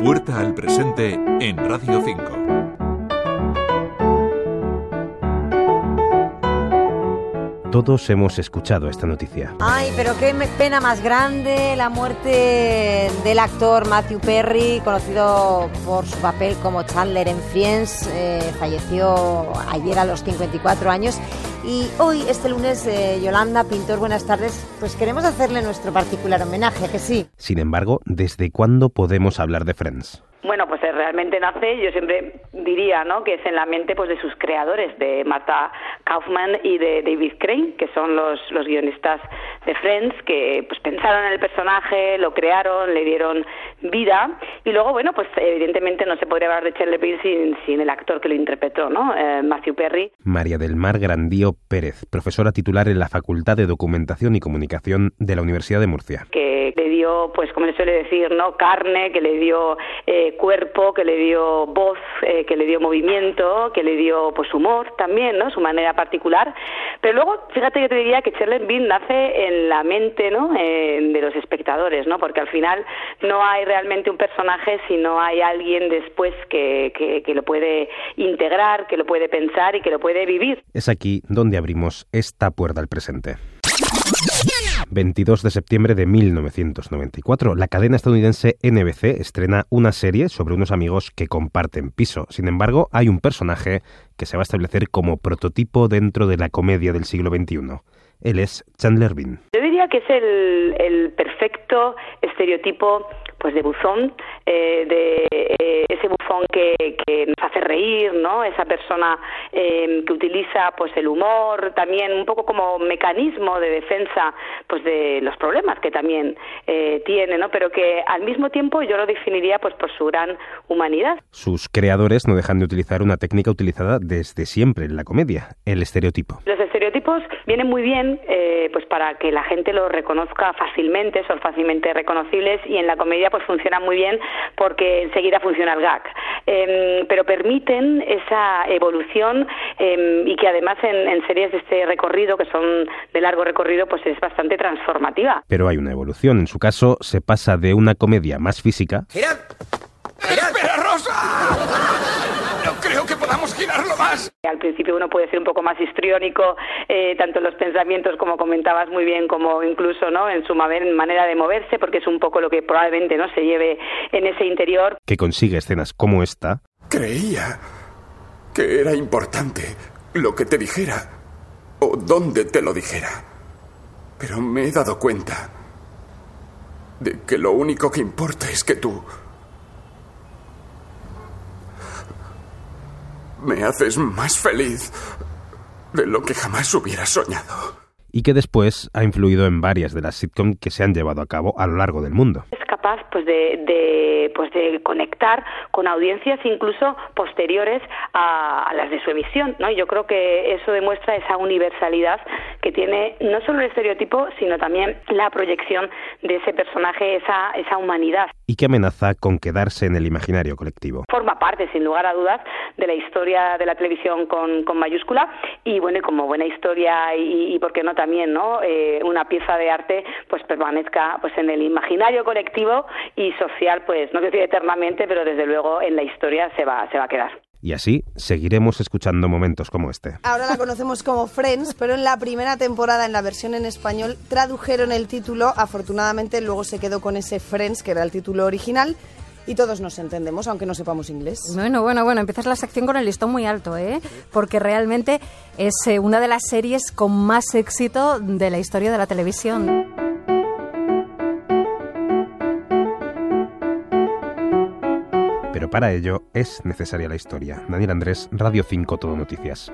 Puerta al presente en Radio 5. Todos hemos escuchado esta noticia. Ay, pero qué pena más grande la muerte del actor Matthew Perry, conocido por su papel como Chandler en Friends. Eh, falleció ayer a los 54 años. Y hoy, este lunes, eh, Yolanda, pintor, buenas tardes, pues queremos hacerle nuestro particular homenaje, que sí. Sin embargo, ¿desde cuándo podemos hablar de Friends? Bueno, pues eh, realmente nace, yo siempre diría, ¿no? Que es en la mente pues de sus creadores, de Martha Kaufman y de David Crane, que son los, los guionistas de Friends, que pues pensaron en el personaje, lo crearon, le dieron vida y luego, bueno, pues evidentemente no se podría hablar de Chandler sin, sin el actor que lo interpretó, ¿no? Eh, Matthew Perry. María del Mar Grandío Pérez, profesora titular en la Facultad de Documentación y Comunicación de la Universidad de Murcia. Que pues como se suele decir, ¿no? Carne, que le dio eh, cuerpo, que le dio voz, eh, que le dio movimiento, que le dio pues humor también, ¿no? Su manera particular. Pero luego, fíjate que te diría que Charles Bean nace en la mente, ¿no? de los espectadores, ¿no? Porque al final no hay realmente un personaje, sino hay alguien después que, que, que lo puede integrar, que lo puede pensar y que lo puede vivir. Es aquí donde abrimos esta puerta al presente. 22 de septiembre de 1994, la cadena estadounidense NBC estrena una serie sobre unos amigos que comparten piso. Sin embargo, hay un personaje que se va a establecer como prototipo dentro de la comedia del siglo XXI. Él es Chandler Bing. Yo diría que es el perfecto estereotipo pues de buzón, eh, de eh, ese buzón que, que, nos hace reír, ¿no? Esa persona eh, que utiliza pues el humor también un poco como mecanismo de defensa pues de los problemas que también eh, tiene, ¿no? Pero que al mismo tiempo yo lo definiría pues por su gran humanidad. Sus creadores no dejan de utilizar una técnica utilizada desde siempre en la comedia, el estereotipo. Los estereotipos vienen muy bien eh, pues para que la gente los reconozca fácilmente, son fácilmente reconocibles y en la comedia pues funciona muy bien porque enseguida funciona el gag. Eh, pero permiten esa evolución eh, y que además en, en, series de este recorrido, que son de largo recorrido, pues es bastante transformativa. Pero hay una evolución. En su caso, se pasa de una comedia más física. ¡Girad! ¡Espera, Rosa! No creo que podamos girarlo más. Al principio uno puede ser un poco más histriónico, eh, tanto en los pensamientos como comentabas muy bien, como incluso no en su manera de moverse, porque es un poco lo que probablemente no se lleve en ese interior. Que consigue escenas como esta. Creía que era importante lo que te dijera o dónde te lo dijera. Pero me he dado cuenta de que lo único que importa es que tú me haces más feliz de lo que jamás hubiera soñado. Y que después ha influido en varias de las sitcom que se han llevado a cabo a lo largo del mundo. Es capaz pues de, de pues de conectar con audiencias incluso posteriores a, a, las de su emisión, ¿no? Y yo creo que eso demuestra esa universalidad que tiene no solo el estereotipo, sino también la proyección de ese personaje, esa, esa humanidad. Y que amenaza con quedarse en el imaginario colectivo. Forma parte, sin lugar a dudas, de la historia de la televisión con, con mayúscula y bueno, y como buena historia y, y por qué no también, ¿no? Eh, una pieza de arte pues permanezca pues en el imaginario colectivo y social, pues no sé si eternamente, pero desde luego en la historia se va, se va a quedar. Y así seguiremos escuchando momentos como este. Ahora la conocemos como Friends, pero en la primera temporada, en la versión en español, tradujeron el título. Afortunadamente luego se quedó con ese Friends, que era el título original. Y todos nos entendemos, aunque no sepamos inglés. Bueno, bueno, bueno, empiezas la sección con el listón muy alto, ¿eh? Porque realmente es eh, una de las series con más éxito de la historia de la televisión. Para ello es necesaria la historia. Daniel Andrés, Radio 5 Todo Noticias.